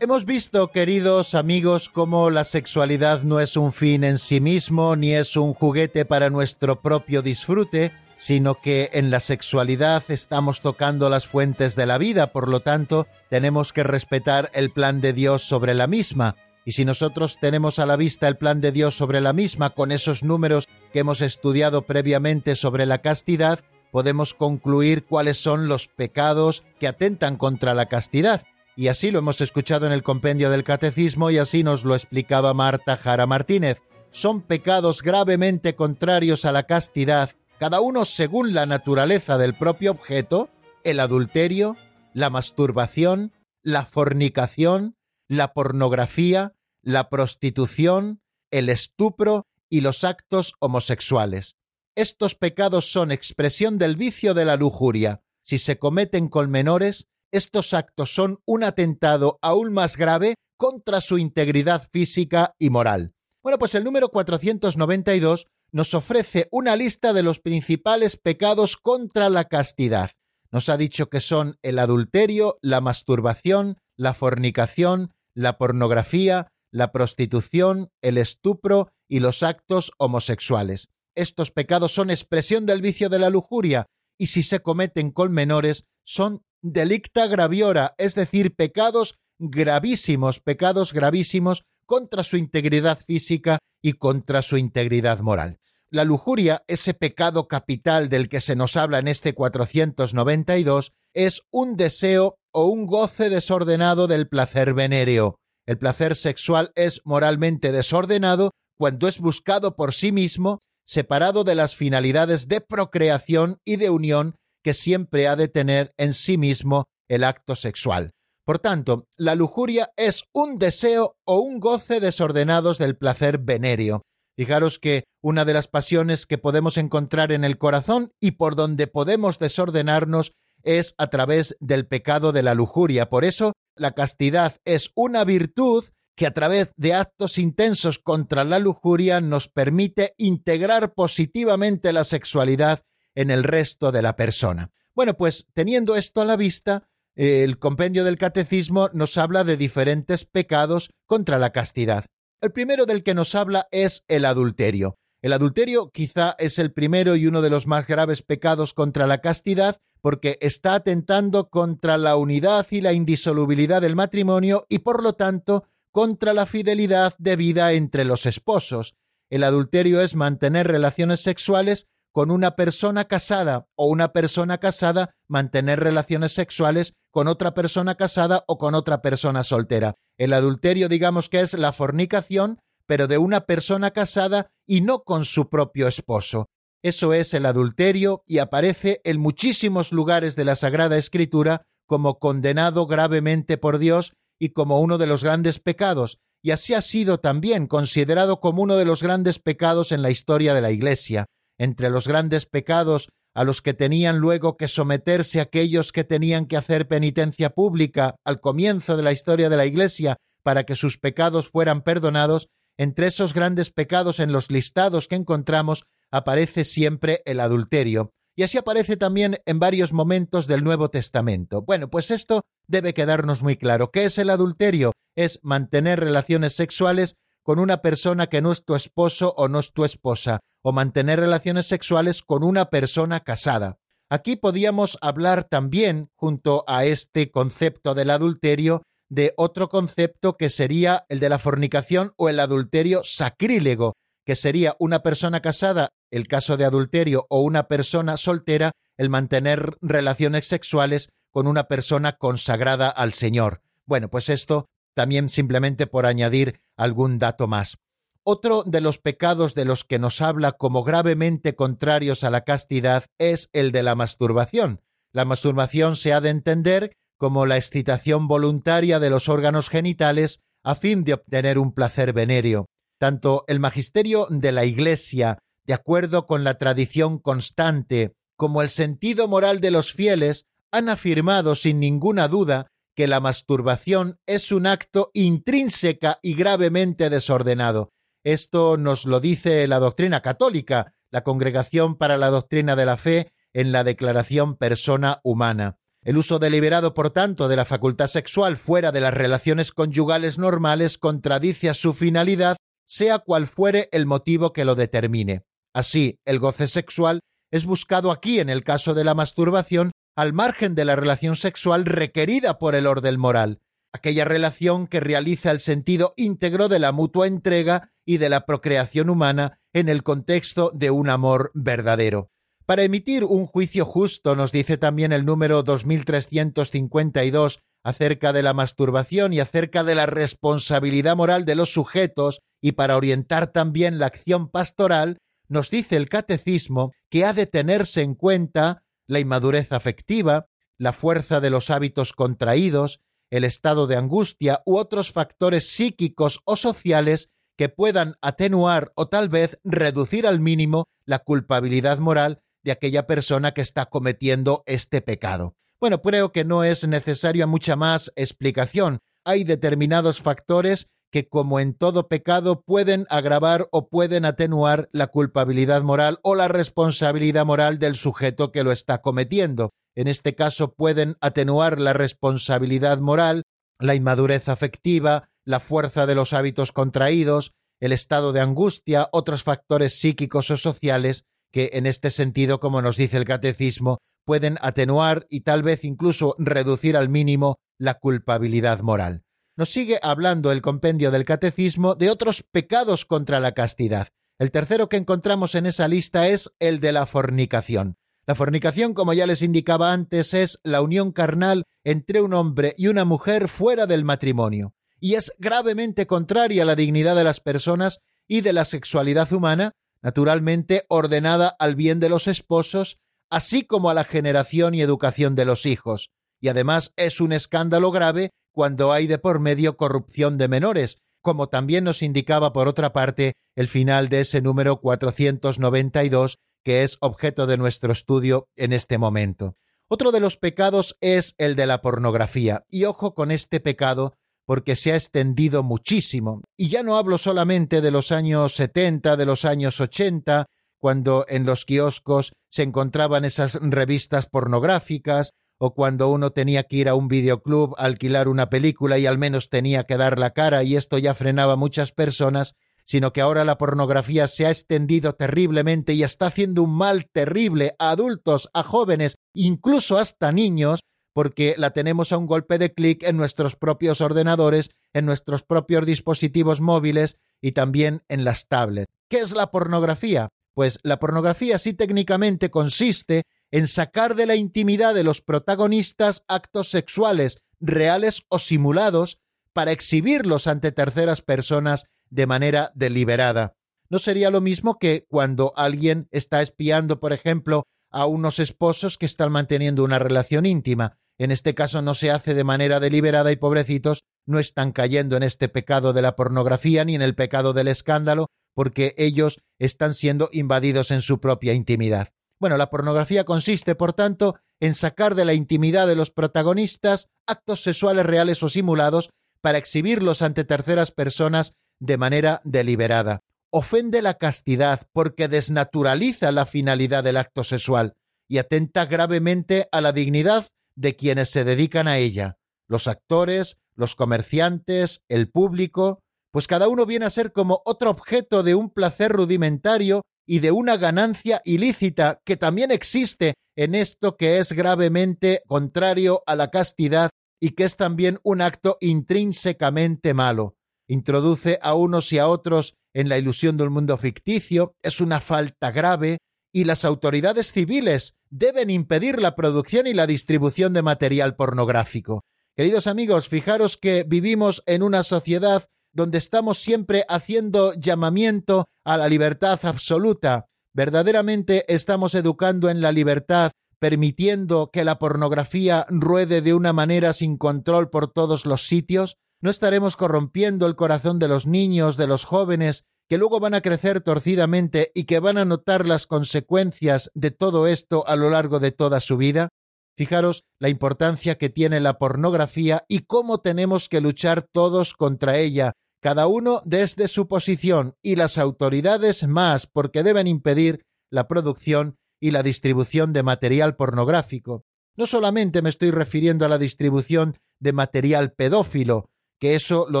Hemos visto, queridos amigos, cómo la sexualidad no es un fin en sí mismo, ni es un juguete para nuestro propio disfrute, sino que en la sexualidad estamos tocando las fuentes de la vida, por lo tanto, tenemos que respetar el plan de Dios sobre la misma. Y si nosotros tenemos a la vista el plan de Dios sobre la misma con esos números que hemos estudiado previamente sobre la castidad, podemos concluir cuáles son los pecados que atentan contra la castidad. Y así lo hemos escuchado en el compendio del Catecismo y así nos lo explicaba Marta Jara Martínez. Son pecados gravemente contrarios a la castidad, cada uno según la naturaleza del propio objeto, el adulterio, la masturbación, la fornicación, la pornografía, la prostitución, el estupro y los actos homosexuales. Estos pecados son expresión del vicio de la lujuria. Si se cometen con menores, estos actos son un atentado aún más grave contra su integridad física y moral. Bueno, pues el número 492 nos ofrece una lista de los principales pecados contra la castidad. Nos ha dicho que son el adulterio, la masturbación, la fornicación, la pornografía, la prostitución, el estupro y los actos homosexuales. Estos pecados son expresión del vicio de la lujuria y si se cometen con menores son delicta graviora, es decir, pecados gravísimos, pecados gravísimos contra su integridad física y contra su integridad moral. La lujuria, ese pecado capital del que se nos habla en este 492, es un deseo o un goce desordenado del placer venéreo. El placer sexual es moralmente desordenado cuando es buscado por sí mismo, separado de las finalidades de procreación y de unión que siempre ha de tener en sí mismo el acto sexual. Por tanto, la lujuria es un deseo o un goce desordenados del placer venéreo. Fijaros que una de las pasiones que podemos encontrar en el corazón y por donde podemos desordenarnos es a través del pecado de la lujuria. Por eso, la castidad es una virtud que a través de actos intensos contra la lujuria nos permite integrar positivamente la sexualidad en el resto de la persona. Bueno, pues teniendo esto a la vista, el compendio del catecismo nos habla de diferentes pecados contra la castidad. El primero del que nos habla es el adulterio. El adulterio quizá es el primero y uno de los más graves pecados contra la castidad porque está atentando contra la unidad y la indisolubilidad del matrimonio y por lo tanto contra la fidelidad de vida entre los esposos. El adulterio es mantener relaciones sexuales con una persona casada o una persona casada mantener relaciones sexuales con otra persona casada o con otra persona soltera. El adulterio digamos que es la fornicación, pero de una persona casada y no con su propio esposo. Eso es el adulterio y aparece en muchísimos lugares de la Sagrada Escritura como condenado gravemente por Dios y como uno de los grandes pecados, y así ha sido también considerado como uno de los grandes pecados en la historia de la Iglesia. Entre los grandes pecados a los que tenían luego que someterse aquellos que tenían que hacer penitencia pública al comienzo de la historia de la Iglesia para que sus pecados fueran perdonados, entre esos grandes pecados en los listados que encontramos aparece siempre el adulterio, y así aparece también en varios momentos del Nuevo Testamento. Bueno, pues esto debe quedarnos muy claro. ¿Qué es el adulterio? Es mantener relaciones sexuales con una persona que no es tu esposo o no es tu esposa, o mantener relaciones sexuales con una persona casada. Aquí podíamos hablar también, junto a este concepto del adulterio, de otro concepto que sería el de la fornicación o el adulterio sacrílego, que sería una persona casada, el caso de adulterio, o una persona soltera, el mantener relaciones sexuales con una persona consagrada al Señor. Bueno, pues esto también simplemente por añadir algún dato más. Otro de los pecados de los que nos habla como gravemente contrarios a la castidad es el de la masturbación. La masturbación se ha de entender como la excitación voluntaria de los órganos genitales a fin de obtener un placer venéreo. Tanto el magisterio de la Iglesia, de acuerdo con la tradición constante, como el sentido moral de los fieles, han afirmado sin ninguna duda que la masturbación es un acto intrínseca y gravemente desordenado. Esto nos lo dice la doctrina católica, la Congregación para la Doctrina de la Fe, en la Declaración Persona Humana. El uso deliberado, por tanto, de la facultad sexual fuera de las relaciones conyugales normales contradice a su finalidad, sea cual fuere el motivo que lo determine. Así, el goce sexual es buscado aquí, en el caso de la masturbación, al margen de la relación sexual requerida por el orden moral, aquella relación que realiza el sentido íntegro de la mutua entrega y de la procreación humana en el contexto de un amor verdadero. Para emitir un juicio justo, nos dice también el número 2352 acerca de la masturbación y acerca de la responsabilidad moral de los sujetos, y para orientar también la acción pastoral, nos dice el catecismo que ha de tenerse en cuenta la inmadurez afectiva, la fuerza de los hábitos contraídos, el estado de angustia u otros factores psíquicos o sociales que puedan atenuar o tal vez reducir al mínimo la culpabilidad moral de aquella persona que está cometiendo este pecado. Bueno, creo que no es necesaria mucha más explicación. Hay determinados factores que, como en todo pecado, pueden agravar o pueden atenuar la culpabilidad moral o la responsabilidad moral del sujeto que lo está cometiendo. En este caso pueden atenuar la responsabilidad moral, la inmadurez afectiva, la fuerza de los hábitos contraídos, el estado de angustia, otros factores psíquicos o sociales que en este sentido, como nos dice el catecismo, pueden atenuar y tal vez incluso reducir al mínimo la culpabilidad moral. Nos sigue hablando el compendio del catecismo de otros pecados contra la castidad. El tercero que encontramos en esa lista es el de la fornicación. La fornicación, como ya les indicaba antes, es la unión carnal entre un hombre y una mujer fuera del matrimonio, y es gravemente contraria a la dignidad de las personas y de la sexualidad humana, naturalmente ordenada al bien de los esposos, así como a la generación y educación de los hijos, y además es un escándalo grave cuando hay de por medio corrupción de menores, como también nos indicaba por otra parte el final de ese número 492 que es objeto de nuestro estudio en este momento. Otro de los pecados es el de la pornografía, y ojo con este pecado porque se ha extendido muchísimo. Y ya no hablo solamente de los años 70, de los años 80, cuando en los kioscos se encontraban esas revistas pornográficas, o cuando uno tenía que ir a un videoclub a alquilar una película y al menos tenía que dar la cara y esto ya frenaba a muchas personas, sino que ahora la pornografía se ha extendido terriblemente y está haciendo un mal terrible a adultos, a jóvenes, incluso hasta niños, porque la tenemos a un golpe de clic en nuestros propios ordenadores, en nuestros propios dispositivos móviles y también en las tablets. ¿Qué es la pornografía? Pues la pornografía sí técnicamente consiste en sacar de la intimidad de los protagonistas actos sexuales reales o simulados para exhibirlos ante terceras personas de manera deliberada. No sería lo mismo que cuando alguien está espiando, por ejemplo, a unos esposos que están manteniendo una relación íntima. En este caso no se hace de manera deliberada y pobrecitos no están cayendo en este pecado de la pornografía ni en el pecado del escándalo, porque ellos están siendo invadidos en su propia intimidad. Bueno, la pornografía consiste, por tanto, en sacar de la intimidad de los protagonistas actos sexuales reales o simulados para exhibirlos ante terceras personas de manera deliberada. Ofende la castidad porque desnaturaliza la finalidad del acto sexual y atenta gravemente a la dignidad de quienes se dedican a ella, los actores, los comerciantes, el público, pues cada uno viene a ser como otro objeto de un placer rudimentario y de una ganancia ilícita que también existe en esto que es gravemente contrario a la castidad y que es también un acto intrínsecamente malo. Introduce a unos y a otros en la ilusión de un mundo ficticio, es una falta grave, y las autoridades civiles deben impedir la producción y la distribución de material pornográfico. Queridos amigos, fijaros que vivimos en una sociedad donde estamos siempre haciendo llamamiento a la libertad absoluta. Verdaderamente estamos educando en la libertad, permitiendo que la pornografía ruede de una manera sin control por todos los sitios. ¿No estaremos corrompiendo el corazón de los niños, de los jóvenes, que luego van a crecer torcidamente y que van a notar las consecuencias de todo esto a lo largo de toda su vida? Fijaros la importancia que tiene la pornografía y cómo tenemos que luchar todos contra ella, cada uno desde su posición y las autoridades más porque deben impedir la producción y la distribución de material pornográfico. No solamente me estoy refiriendo a la distribución de material pedófilo, que eso lo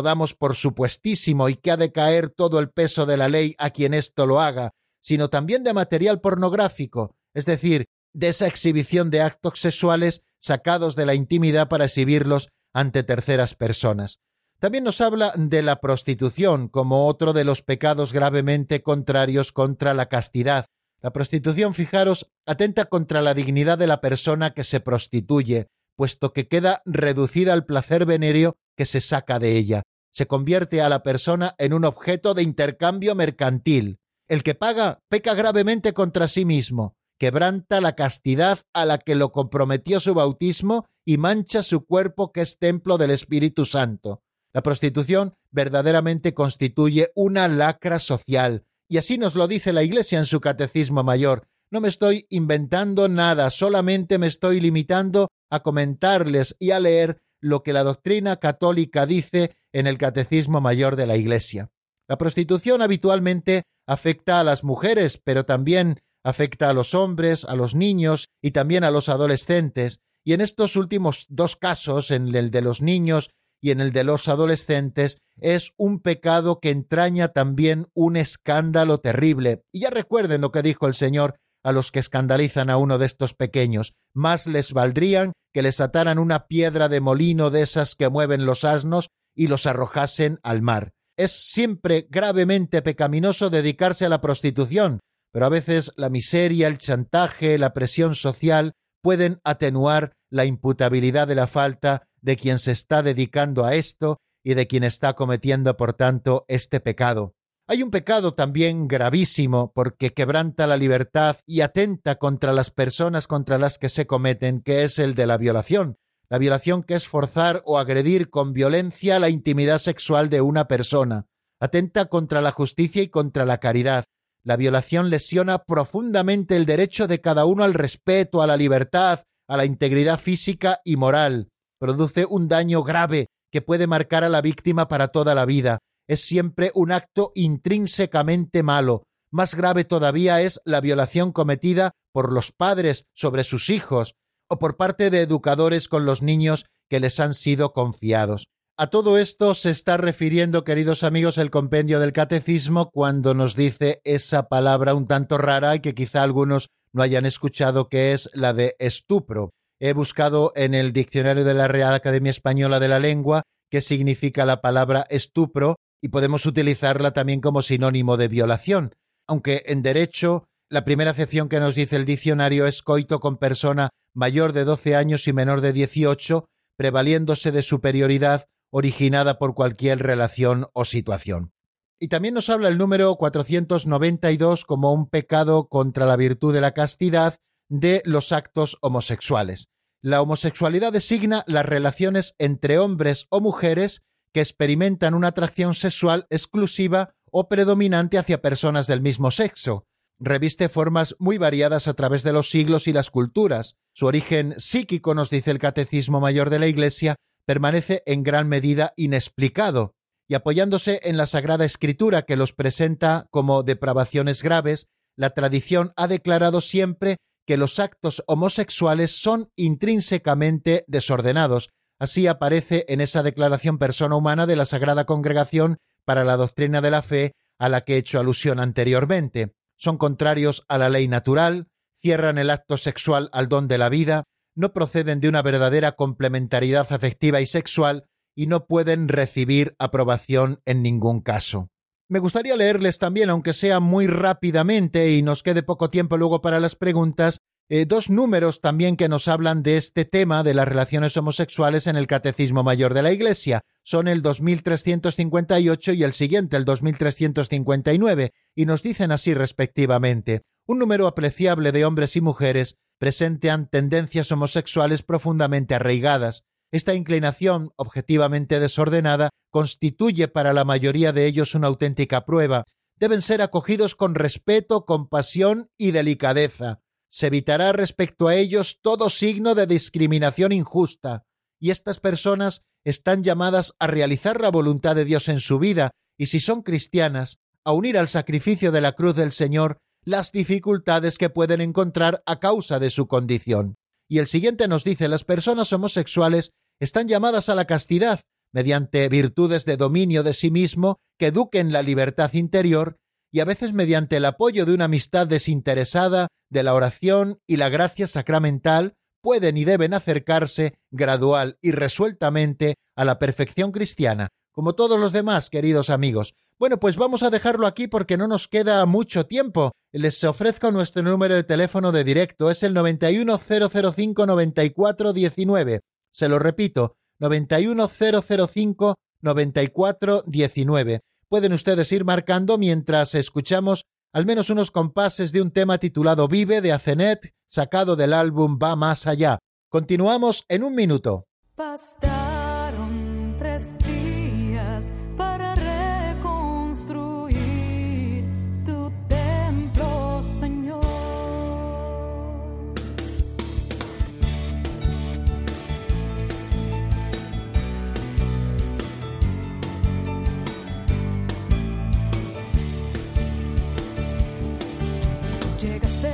damos por supuestísimo y que ha de caer todo el peso de la ley a quien esto lo haga, sino también de material pornográfico, es decir, de esa exhibición de actos sexuales sacados de la intimidad para exhibirlos ante terceras personas. También nos habla de la prostitución como otro de los pecados gravemente contrarios contra la castidad. La prostitución, fijaros, atenta contra la dignidad de la persona que se prostituye, puesto que queda reducida al placer venéreo que se saca de ella. Se convierte a la persona en un objeto de intercambio mercantil. El que paga peca gravemente contra sí mismo, quebranta la castidad a la que lo comprometió su bautismo y mancha su cuerpo que es templo del Espíritu Santo. La prostitución verdaderamente constituye una lacra social, y así nos lo dice la Iglesia en su Catecismo Mayor. No me estoy inventando nada, solamente me estoy limitando a comentarles y a leer lo que la doctrina católica dice en el Catecismo Mayor de la Iglesia. La prostitución habitualmente afecta a las mujeres, pero también afecta a los hombres, a los niños y también a los adolescentes, y en estos últimos dos casos, en el de los niños y en el de los adolescentes, es un pecado que entraña también un escándalo terrible. Y ya recuerden lo que dijo el Señor a los que escandalizan a uno de estos pequeños, más les valdrían que les ataran una piedra de molino de esas que mueven los asnos y los arrojasen al mar. Es siempre gravemente pecaminoso dedicarse a la prostitución, pero a veces la miseria, el chantaje, la presión social pueden atenuar la imputabilidad de la falta de quien se está dedicando a esto y de quien está cometiendo, por tanto, este pecado. Hay un pecado también gravísimo porque quebranta la libertad y atenta contra las personas contra las que se cometen, que es el de la violación. La violación que es forzar o agredir con violencia la intimidad sexual de una persona. Atenta contra la justicia y contra la caridad. La violación lesiona profundamente el derecho de cada uno al respeto, a la libertad, a la integridad física y moral. Produce un daño grave que puede marcar a la víctima para toda la vida. Es siempre un acto intrínsecamente malo. Más grave todavía es la violación cometida por los padres sobre sus hijos o por parte de educadores con los niños que les han sido confiados. A todo esto se está refiriendo, queridos amigos, el compendio del catecismo cuando nos dice esa palabra un tanto rara y que quizá algunos no hayan escuchado, que es la de estupro. He buscado en el diccionario de la Real Academia Española de la Lengua qué significa la palabra estupro y podemos utilizarla también como sinónimo de violación, aunque en derecho La primera acepción que nos dice el diccionario es coito con persona mayor de 12 años y menor de 18, prevaliéndose de superioridad originada por cualquier relación o situación. Y también nos habla el número 492 como un pecado contra la virtud de la castidad de los actos homosexuales. La homosexualidad designa las relaciones entre hombres o mujeres que experimentan una atracción sexual exclusiva o predominante hacia personas del mismo sexo. Reviste formas muy variadas a través de los siglos y las culturas. Su origen psíquico, nos dice el Catecismo Mayor de la Iglesia, permanece en gran medida inexplicado, y apoyándose en la Sagrada Escritura que los presenta como depravaciones graves, la tradición ha declarado siempre que los actos homosexuales son intrínsecamente desordenados. Así aparece en esa declaración persona humana de la Sagrada Congregación para la Doctrina de la Fe a la que he hecho alusión anteriormente. Son contrarios a la ley natural, cierran el acto sexual al don de la vida, no proceden de una verdadera complementariedad afectiva y sexual y no pueden recibir aprobación en ningún caso. Me gustaría leerles también, aunque sea muy rápidamente y nos quede poco tiempo luego para las preguntas, eh, dos números también que nos hablan de este tema de las relaciones homosexuales en el Catecismo Mayor de la Iglesia. Son el 2358 y el siguiente, el 2359, y nos dicen así respectivamente. Un número apreciable de hombres y mujeres presentan tendencias homosexuales profundamente arraigadas. Esta inclinación, objetivamente desordenada, constituye para la mayoría de ellos una auténtica prueba. Deben ser acogidos con respeto, compasión y delicadeza. Se evitará respecto a ellos todo signo de discriminación injusta, y estas personas están llamadas a realizar la voluntad de Dios en su vida, y si son cristianas, a unir al sacrificio de la cruz del Señor las dificultades que pueden encontrar a causa de su condición. Y el siguiente nos dice las personas homosexuales están llamadas a la castidad mediante virtudes de dominio de sí mismo que eduquen la libertad interior y a veces mediante el apoyo de una amistad desinteresada, de la oración y la gracia sacramental, pueden y deben acercarse gradual y resueltamente a la perfección cristiana, como todos los demás, queridos amigos. Bueno, pues vamos a dejarlo aquí porque no nos queda mucho tiempo. Les ofrezco nuestro número de teléfono de directo, es el 910059419. Se lo repito, 910059419. Pueden ustedes ir marcando mientras escuchamos al menos unos compases de un tema titulado Vive de Acenet, sacado del álbum Va Más Allá. Continuamos en un minuto. llegaste.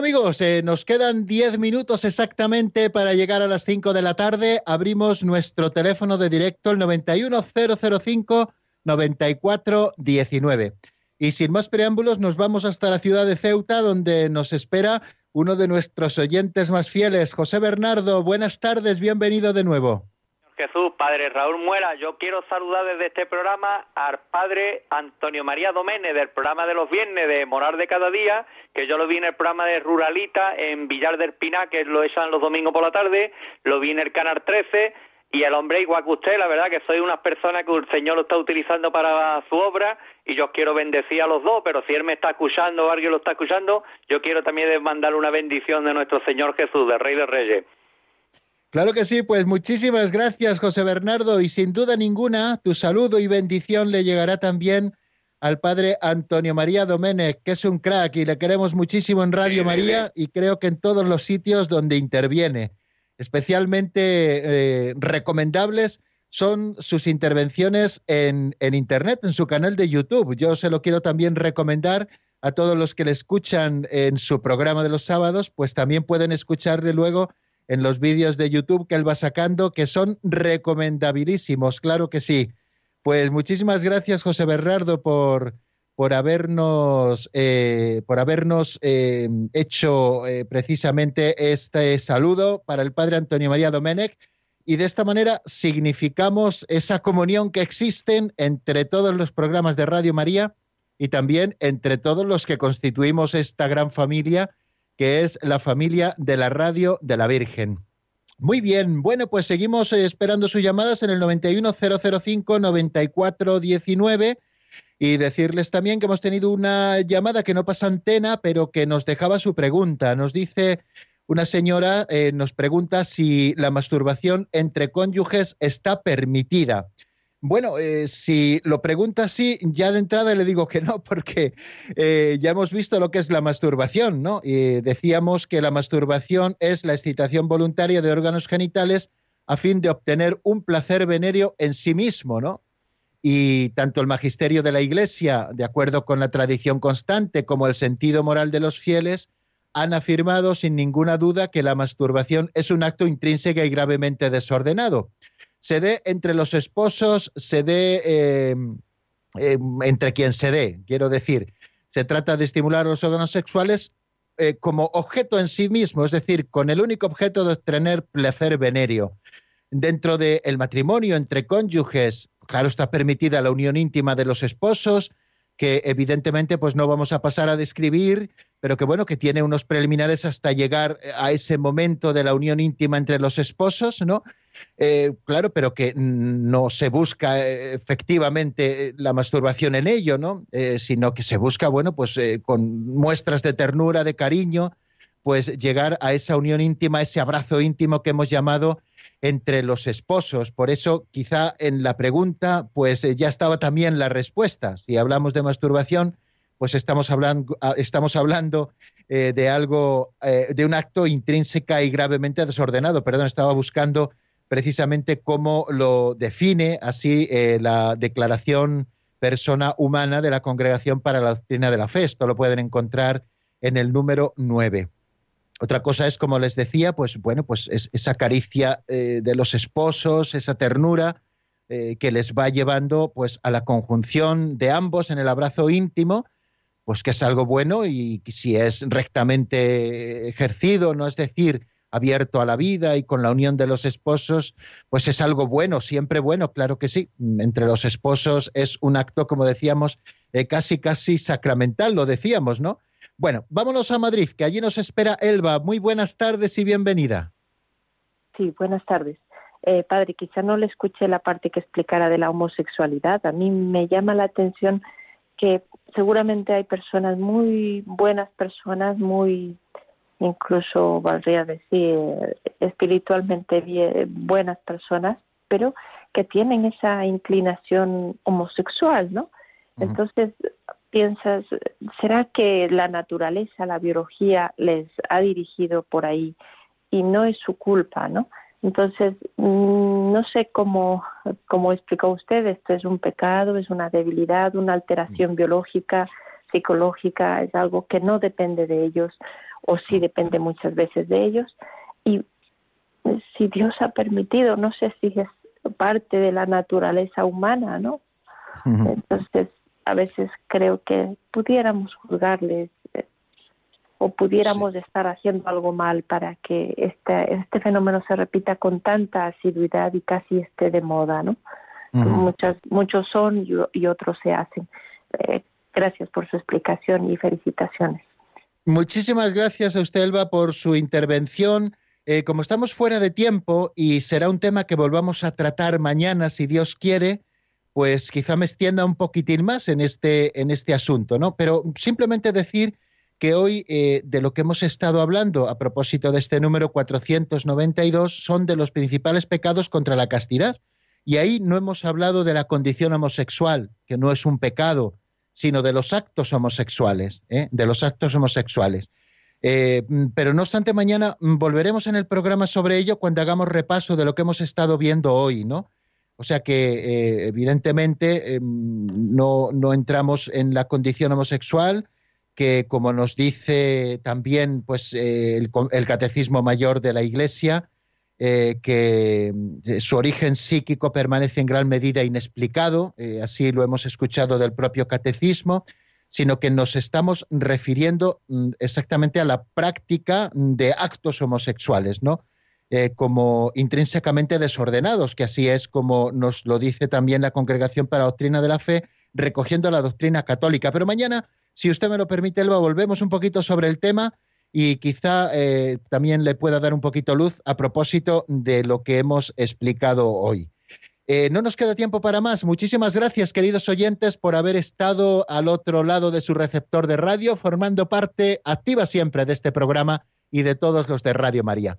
Amigos, eh, nos quedan 10 minutos exactamente para llegar a las 5 de la tarde. Abrimos nuestro teléfono de directo, el 91005-9419. Y sin más preámbulos, nos vamos hasta la ciudad de Ceuta, donde nos espera uno de nuestros oyentes más fieles, José Bernardo. Buenas tardes, bienvenido de nuevo. Jesús, Padre Raúl Muela. Yo quiero saludar desde este programa al Padre Antonio María Doménez del programa de los viernes de Morar de Cada Día, que yo lo vi en el programa de Ruralita en Villar del Pinar, que lo echan los domingos por la tarde, lo vi en el Canal 13, y el hombre igual que usted, la verdad que soy una persona que el Señor lo está utilizando para su obra y yo quiero bendecir a los dos, pero si él me está escuchando o alguien lo está escuchando, yo quiero también mandar una bendición de nuestro Señor Jesús, del Rey de Reyes. Claro que sí, pues muchísimas gracias José Bernardo y sin duda ninguna tu saludo y bendición le llegará también al padre Antonio María Domenech, que es un crack y le queremos muchísimo en Radio María y creo que en todos los sitios donde interviene. Especialmente eh, recomendables son sus intervenciones en, en Internet, en su canal de YouTube. Yo se lo quiero también recomendar a todos los que le escuchan en su programa de los sábados, pues también pueden escucharle luego en los vídeos de YouTube que él va sacando, que son recomendabilísimos, claro que sí. Pues muchísimas gracias, José Bernardo, por, por habernos, eh, por habernos eh, hecho eh, precisamente este saludo para el Padre Antonio María Domenech. Y de esta manera significamos esa comunión que existen entre todos los programas de Radio María y también entre todos los que constituimos esta gran familia que es la familia de la radio de la Virgen. Muy bien, bueno, pues seguimos eh, esperando sus llamadas en el 91005-9419 y decirles también que hemos tenido una llamada que no pasa antena, pero que nos dejaba su pregunta. Nos dice una señora, eh, nos pregunta si la masturbación entre cónyuges está permitida. Bueno, eh, si lo pregunta así, ya de entrada le digo que no, (laughs) porque eh, ya hemos visto lo que es la masturbación, ¿no? Y decíamos que la masturbación es la excitación voluntaria de órganos genitales a fin de obtener un placer venéreo en sí mismo, ¿no? Y tanto el magisterio de la Iglesia, de acuerdo con la tradición constante, como el sentido moral de los fieles, han afirmado sin ninguna duda que la masturbación es un acto intrínseco y gravemente desordenado se dé entre los esposos, se dé eh, eh, entre quien se dé, quiero decir. Se trata de estimular los órganos sexuales eh, como objeto en sí mismo, es decir, con el único objeto de obtener placer venéreo. Dentro del matrimonio entre cónyuges, claro, está permitida la unión íntima de los esposos, que evidentemente pues no vamos a pasar a describir, pero que bueno, que tiene unos preliminares hasta llegar a ese momento de la unión íntima entre los esposos, ¿no? Eh, claro, pero que no se busca eh, efectivamente la masturbación en ello, ¿no? Eh, sino que se busca, bueno, pues con muestras de ternura, de cariño, pues llegar a esa unión íntima, ese abrazo íntimo que hemos llamado entre los esposos. Por eso, quizá en la pregunta, pues ya estaba también la respuesta. Si hablamos de masturbación, pues estamos hablando, ah, estamos hablando de algo, de un acto intrínseca y gravemente desordenado. Perdón, estaba buscando precisamente cómo lo define así eh, la declaración persona humana de la Congregación para la Doctrina de la Fe. Esto lo pueden encontrar en el número 9. Otra cosa es, como les decía, pues bueno, pues esa caricia eh, de los esposos, esa ternura eh, que les va llevando pues a la conjunción de ambos en el abrazo íntimo, pues que es algo bueno y si es rectamente ejercido, no es decir, abierto a la vida y con la unión de los esposos, pues es algo bueno, siempre bueno, claro que sí. Entre los esposos es un acto, como decíamos, eh, casi, casi sacramental, lo decíamos, ¿no? Bueno, vámonos a Madrid, que allí nos espera Elba. Muy buenas tardes y bienvenida. Sí, buenas tardes. Eh, padre, quizá no le escuché la parte que explicara de la homosexualidad. A mí me llama la atención que seguramente hay personas muy buenas personas, muy incluso valdría decir espiritualmente bien, buenas personas, pero que tienen esa inclinación homosexual, ¿no? Entonces, piensas, ¿será que la naturaleza, la biología les ha dirigido por ahí y no es su culpa, ¿no? Entonces, mm, no sé cómo, cómo explicó usted, esto es un pecado, es una debilidad, una alteración biológica, psicológica, es algo que no depende de ellos o sí depende muchas veces de ellos. Y si Dios ha permitido, no sé si es parte de la naturaleza humana, ¿no? Entonces, a veces creo que pudiéramos juzgarles. o pudiéramos estar haciendo algo mal para que este, este fenómeno se repita con tanta asiduidad y casi esté de moda, ¿no? Muchas, muchos son y, otros se hacen. Eh, gracias por su explicación y felicitaciones. Muchísimas gracias a usted, Elba, por su intervención. Eh, como estamos fuera de tiempo y será un tema que volvamos a tratar mañana, si Dios quiere, pues quizá me extienda un poquitín más en este, en este asunto, ¿no? Pero simplemente decir que hoy eh, de lo que hemos estado hablando a propósito de este número 492 son de los principales pecados contra la castidad. Y ahí no hemos hablado de la condición homosexual, que no es un pecado, sino de los actos homosexuales, ¿eh? de los actos homosexuales. Eh, pero no obstante, mañana volveremos en el programa sobre ello cuando hagamos repaso de lo que hemos estado viendo hoy, ¿no? O sea que, evidentemente, em, no, no entramos en la condición homosexual, que como nos dice también pues eh, el, catecismo mayor de la Iglesia, eh, que eh, su origen psíquico permanece en gran medida inexplicado, así lo hemos escuchado del propio catecismo, sino que nos estamos refiriendo mm, exactamente a la práctica de actos homosexuales, ¿no? Como intrínsecamente desordenados, que así es como nos lo dice también la Congregación para la Doctrina de la Fe, recogiendo la doctrina católica. Pero mañana si usted me lo permite, Elba, volvemos un poquito sobre el tema y quizá eh, también le pueda dar un poquito luz a propósito de lo que hemos explicado hoy. Eh, no nos queda tiempo para más. Muchísimas gracias, queridos oyentes, por haber estado al otro lado de su receptor de radio, formando parte activa siempre de este programa y de todos los de Radio María.